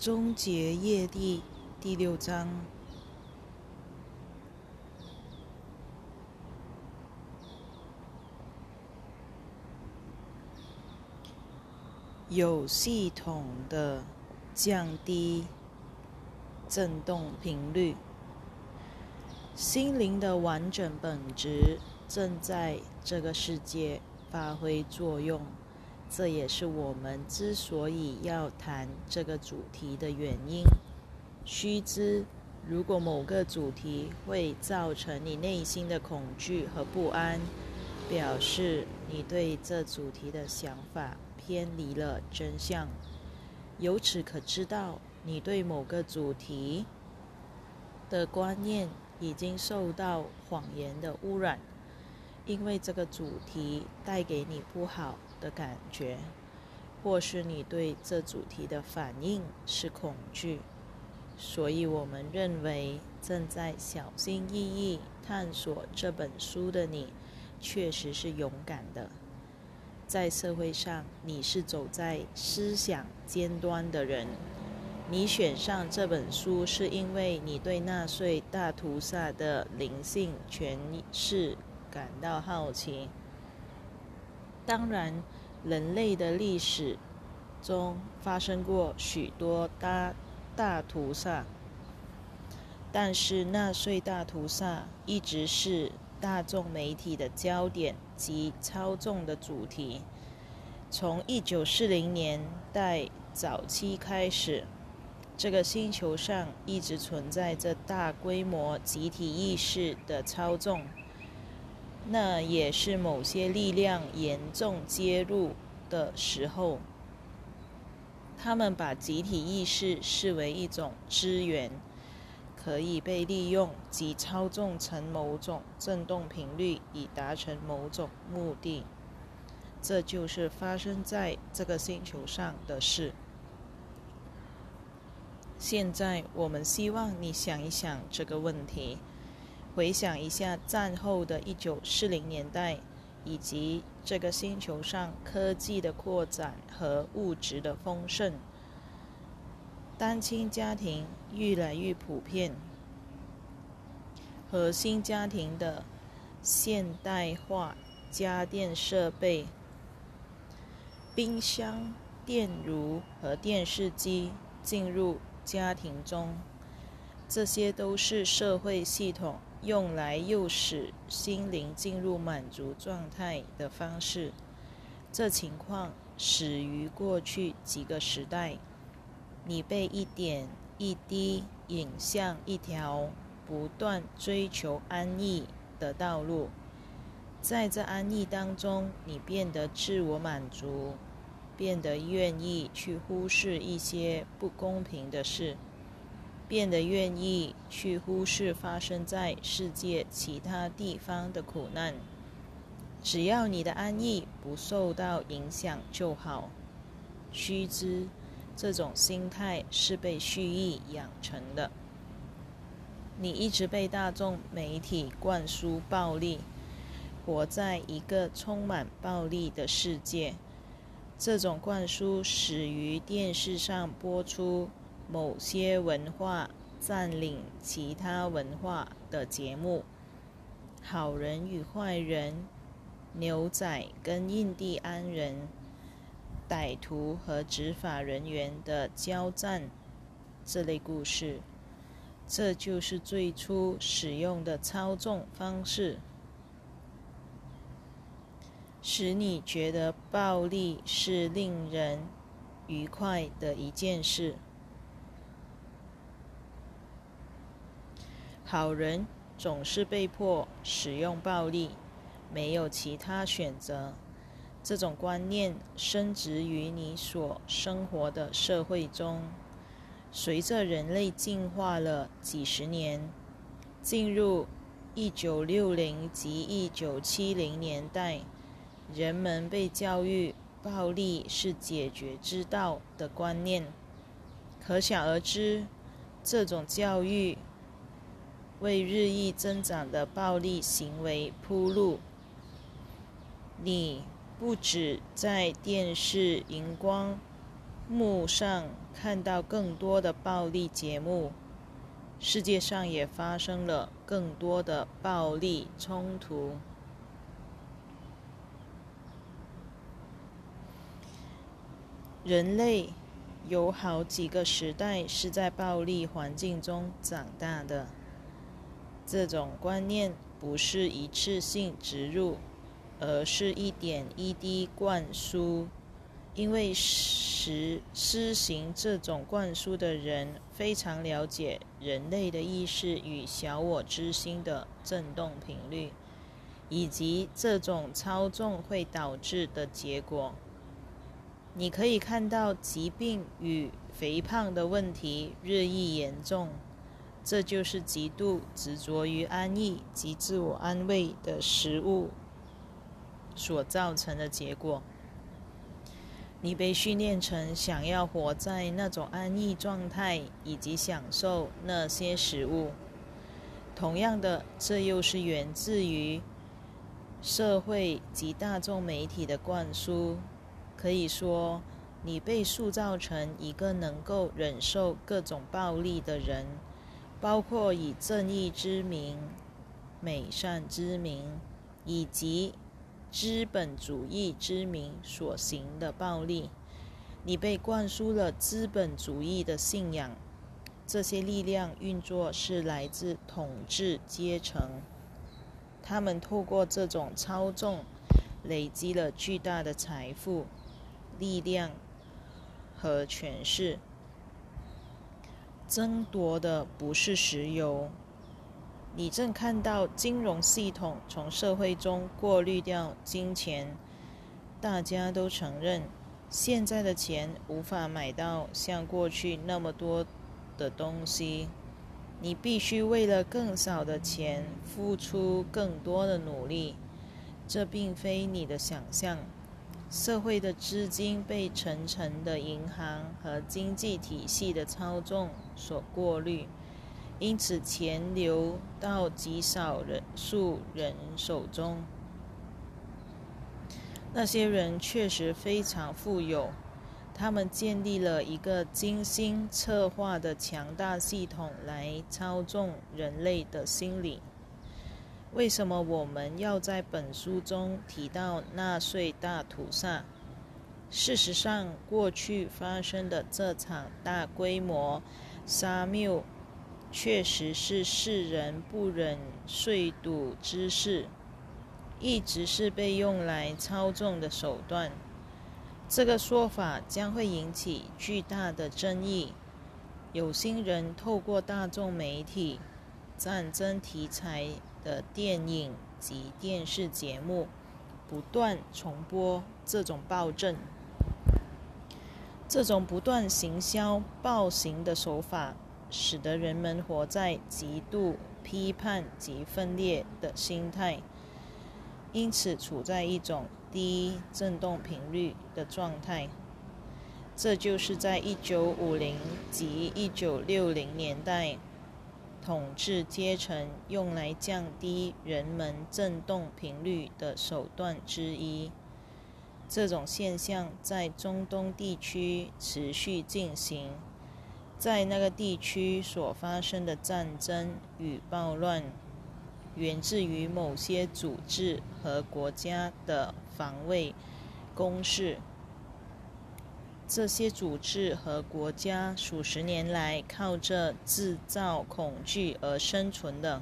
终结业地第六章。有系统的降低振动频率，心灵的完整本质正在这个世界发挥作用。这也是我们之所以要谈这个主题的原因。须知，如果某个主题会造成你内心的恐惧和不安，表示你对这主题的想法偏离了真相。由此可知道，你对某个主题的观念已经受到谎言的污染，因为这个主题带给你不好。的感觉，或是你对这主题的反应是恐惧，所以我们认为正在小心翼翼探索这本书的你，确实是勇敢的。在社会上，你是走在思想尖端的人。你选上这本书，是因为你对纳粹大屠杀的灵性诠释感到好奇。当然，人类的历史中发生过许多大大屠杀，但是纳粹大屠杀一直是大众媒体的焦点及操纵的主题。从一九四零年代早期开始，这个星球上一直存在着大规模集体意识的操纵。那也是某些力量严重介入的时候，他们把集体意识视为一种资源，可以被利用及操纵成某种振动频率，以达成某种目的。这就是发生在这个星球上的事。现在，我们希望你想一想这个问题。回想一下战后的一九四零年代，以及这个星球上科技的扩展和物质的丰盛，单亲家庭越来越普遍，核心家庭的现代化家电设备，冰箱、电炉和电视机进入家庭中，这些都是社会系统。用来诱使心灵进入满足状态的方式，这情况始于过去几个时代。你被一点一滴引向一条不断追求安逸的道路，在这安逸当中，你变得自我满足，变得愿意去忽视一些不公平的事。变得愿意去忽视发生在世界其他地方的苦难，只要你的安逸不受到影响就好。须知，这种心态是被蓄意养成的。你一直被大众媒体灌输暴力，活在一个充满暴力的世界。这种灌输始于电视上播出。某些文化占领其他文化的节目，好人与坏人，牛仔跟印第安人，歹徒和执法人员的交战，这类故事，这就是最初使用的操纵方式，使你觉得暴力是令人愉快的一件事。好人总是被迫使用暴力，没有其他选择。这种观念深植于你所生活的社会中。随着人类进化了几十年，进入一九六零及一九七零年代，人们被教育暴力是解决之道的观念。可想而知，这种教育。为日益增长的暴力行为铺路。你不止在电视荧光幕上看到更多的暴力节目，世界上也发生了更多的暴力冲突。人类有好几个时代是在暴力环境中长大的，这种观念不是一次性植入，而是一点一滴灌输。因为实施行这种灌输的人非常了解人类的意识与小我之心的振动频率，以及这种操纵会导致的结果。你可以看到疾病与肥胖的问题日益严重，这就是极度执着于安逸及自我安慰的食物所造成的结果。你被训练成想要活在那种安逸状态，以及享受那些食物。同样的，这又是源自于社会及大众媒体的灌输。可以说，你被塑造成一个能够忍受各种暴力的人，包括以正义之名、美善之名，以及。资本主义之名所行的暴力，你被灌输了资本主义的信仰。这些力量运作是来自统治阶层，他们透过这种操纵累积了巨大的财富、力量和权势。争夺的不是石油。你正看到金融系统从社会中过滤掉金钱。大家都承认，现在的钱无法买到像过去那么多的东西。你必须为了更少的钱付出更多的努力。这并非你的想象。社会的资金被层层的银行和经济体系的操纵所过滤。因此，钱流到极少人数人手中。那些人确实非常富有，他们建立了一个精心策划的强大系统来操纵人类的心理。为什么我们要在本书中提到纳粹大屠杀？事实上，过去发生的这场大规模杀戮。确实是世人不忍遂睹之事，一直是被用来操纵的手段。这个说法将会引起巨大的争议。有心人透过大众媒体、战争题材的电影及电视节目，不断重播这种暴政。这种不断行销暴行的手法。使得人们活在极度批判及分裂的心态，因此处在一种低振动频率的状态。这就是在一九五零及一九六零年代，统治阶层用来降低人们振动频率的手段之一。这种现象在中东地区持续进行。在那个地区所发生的战争与暴乱，源自于某些组织和国家的防卫攻势。这些组织和国家数十年来靠着制造恐惧而生存的。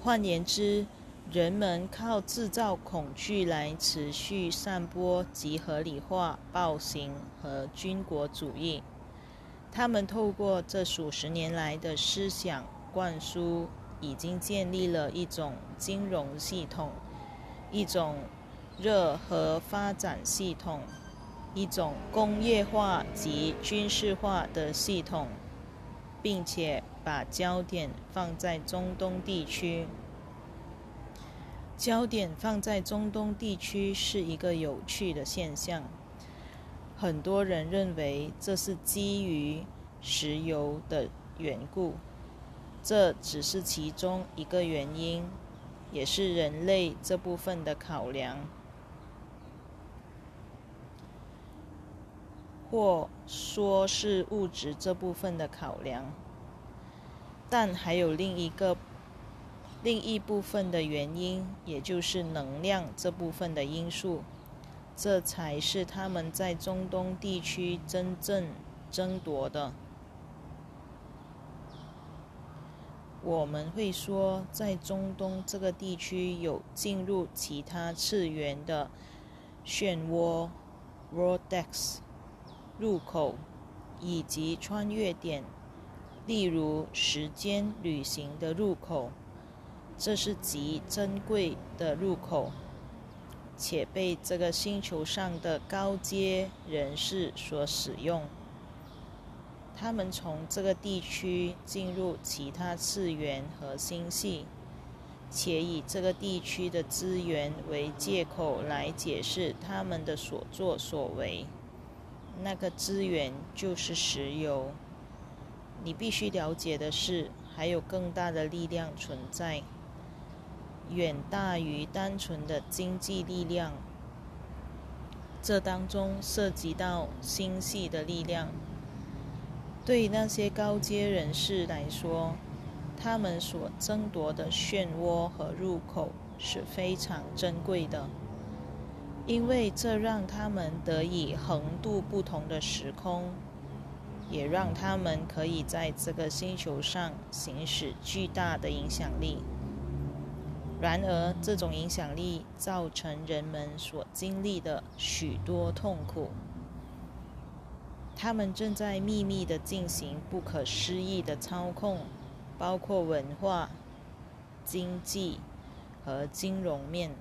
换言之，人们靠制造恐惧来持续散播及合理化暴行和军国主义。他们透过这数十年来的思想灌输，已经建立了一种金融系统，一种热核发展系统，一种工业化及军事化的系统，并且把焦点放在中东地区。焦点放在中东地区是一个有趣的现象。很多人认为这是基于石油的缘故，这只是其中一个原因，也是人类这部分的考量。或说是物质这部分的考量，但还有另一个另一部分的原因，也就是能量这部分的因素，这才是他们在中东地区真正争夺的。我们会说，在中东这个地区有进入其他次元的漩涡 （vortex） 入口，以及穿越点，例如时间旅行的入口。这是极珍贵的入口，且被这个星球上的高阶人士所使用。他们从这个地区进入其他次元和星系，且以这个地区的资源为借口来解释他们的所作所为。那个资源就是石油。你必须了解的是，还有更大的力量存在，远大于单纯的经济力量。这当中涉及到星系的力量。对那些高阶人士来说，他们所争夺的漩涡和入口是非常珍贵的，因为这让他们得以横渡不同的时空，也让他们可以在这个星球上行使巨大的影响力。然而，这种影响力造成人们所经历的许多痛苦。他们正在秘密地进行不可思议的操控，包括文化、经济和金融面，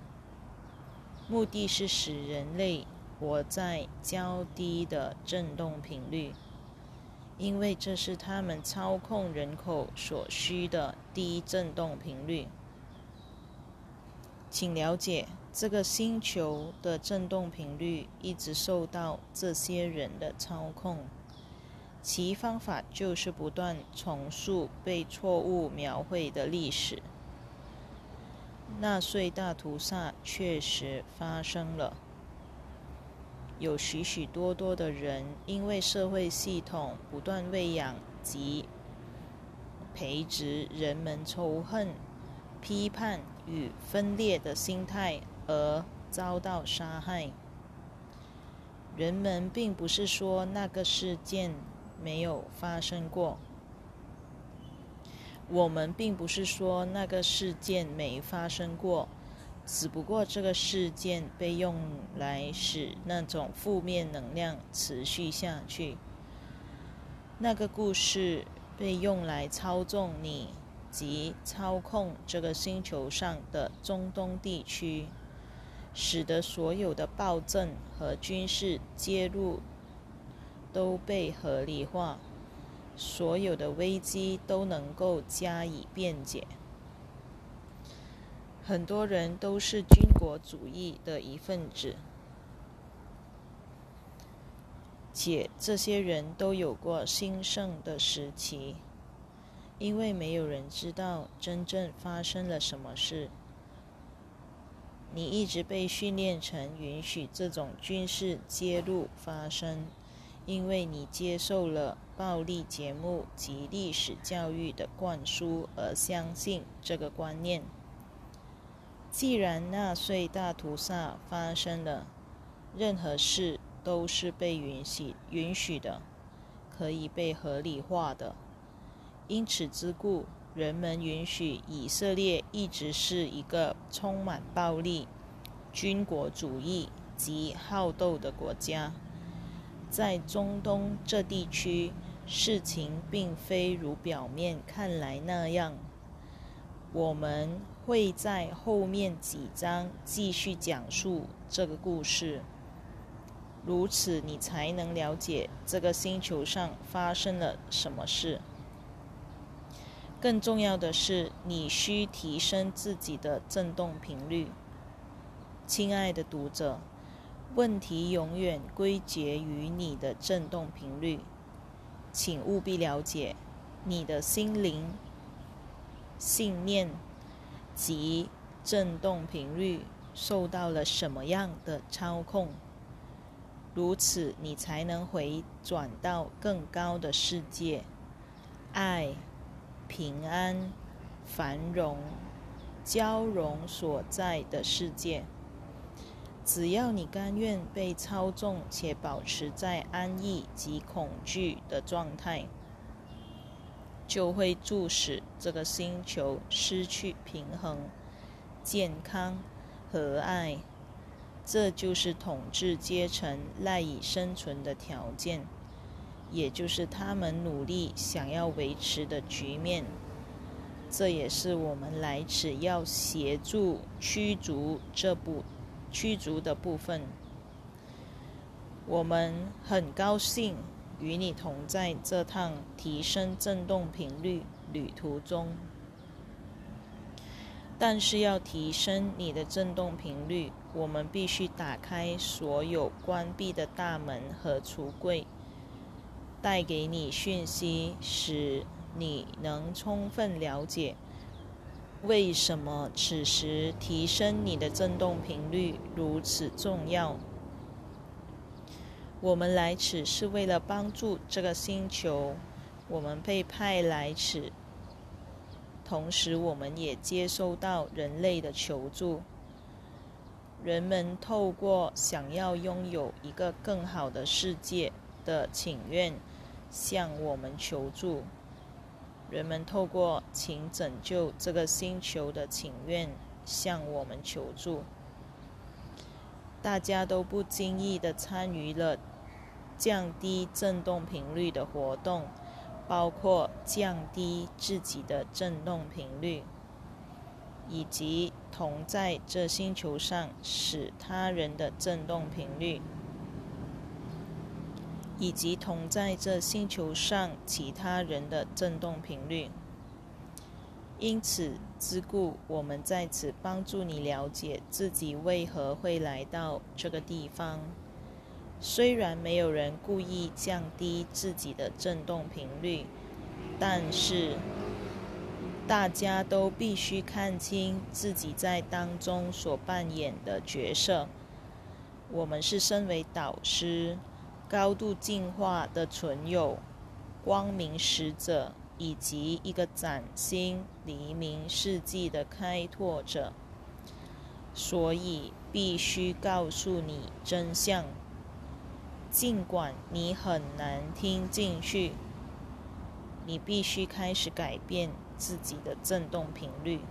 目的是使人类活在较低的振动频率，因为这是他们操控人口所需的低振动频率。请了解。这个星球的振动频率一直受到这些人的操控，其方法就是不断重塑被错误描绘的历史。纳粹大屠杀确实发生了，有许许多多的人因为社会系统不断喂养及培植人们仇恨、批判与分裂的心态。而遭到杀害。人们并不是说那个事件没有发生过，我们并不是说那个事件没发生过，只不过这个事件被用来使那种负面能量持续下去。那个故事被用来操纵你及操控这个星球上的中东地区。使得所有的暴政和军事介入都被合理化，所有的危机都能够加以辩解。很多人都是军国主义的一份子，且这些人都有过兴盛的时期，因为没有人知道真正发生了什么事。你一直被训练成允许这种军事揭露发生，因为你接受了暴力节目及历史教育的灌输而相信这个观念。既然纳粹大屠杀发生了，任何事都是被允许允许的，可以被合理化的。因此之故。人们允许以色列一直是一个充满暴力、军国主义及好斗的国家。在中东这地区，事情并非如表面看来那样。我们会在后面几章继续讲述这个故事，如此你才能了解这个星球上发生了什么事。更重要的是，你需提升自己的振动频率，亲爱的读者。问题永远归结于你的振动频率，请务必了解你的心灵、信念及振动频率受到了什么样的操控。如此你才能回转到更高的世界，爱、平安、繁荣、交融所在的世界。只要你甘愿被操纵，且保持在安逸及恐惧的状态，就会促使这个星球失去平衡、健康和爱。这就是统治阶层赖以生存的条件，也就是他们努力想要维持的局面。这也是我们来此要协助驱逐这部。驱逐的部分，我们很高兴与你同在这趟提升振动频率旅途中。但是要提升你的振动频率，我们必须打开所有关闭的大门和橱柜，带给你讯息，使你能充分了解。为什么此时提升你的振动频率如此重要？我们来此是为了帮助这个星球，我们被派来此，同时我们也接收到人类的求助。人们透过想要拥有一个更好的世界的请愿，向我们求助。人们透过“请拯救这个星球”的请愿向我们求助。大家都不经意地参与了降低振动频率的活动，包括降低自己的振动频率，以及同在这星球上使他人的振动频率。以及同在这星球上其他人的振动频率。因此之故，我们在此帮助你了解自己为何会来到这个地方。虽然没有人故意降低自己的振动频率，但是大家都必须看清自己在当中所扮演的角色。我们是身为导师。高度进化的存有、光明使者以及一个崭新黎明世纪的开拓者，所以必须告诉你真相。尽管你很难听进去，你必须开始改变自己的振动频率，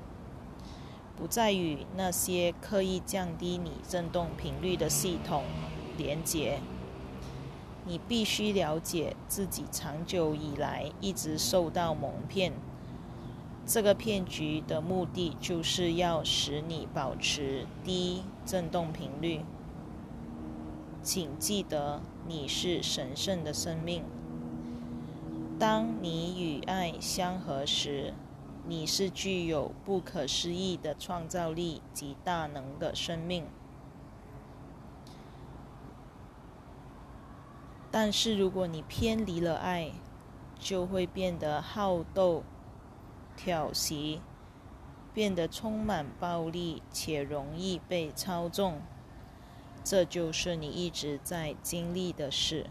不再与那些刻意降低你振动频率的系统连结。你必须了解自己长久以来一直受到蒙骗，这个骗局的目的就是要使你保持低振动频率。请记得，你是神圣的生命。当你与爱相合时，你是具有不可思议的创造力及大能的生命。但是，如果你偏离了爱，就会变得好斗、挑衅，变得充满暴力且容易被操纵。这就是你一直在经历的事。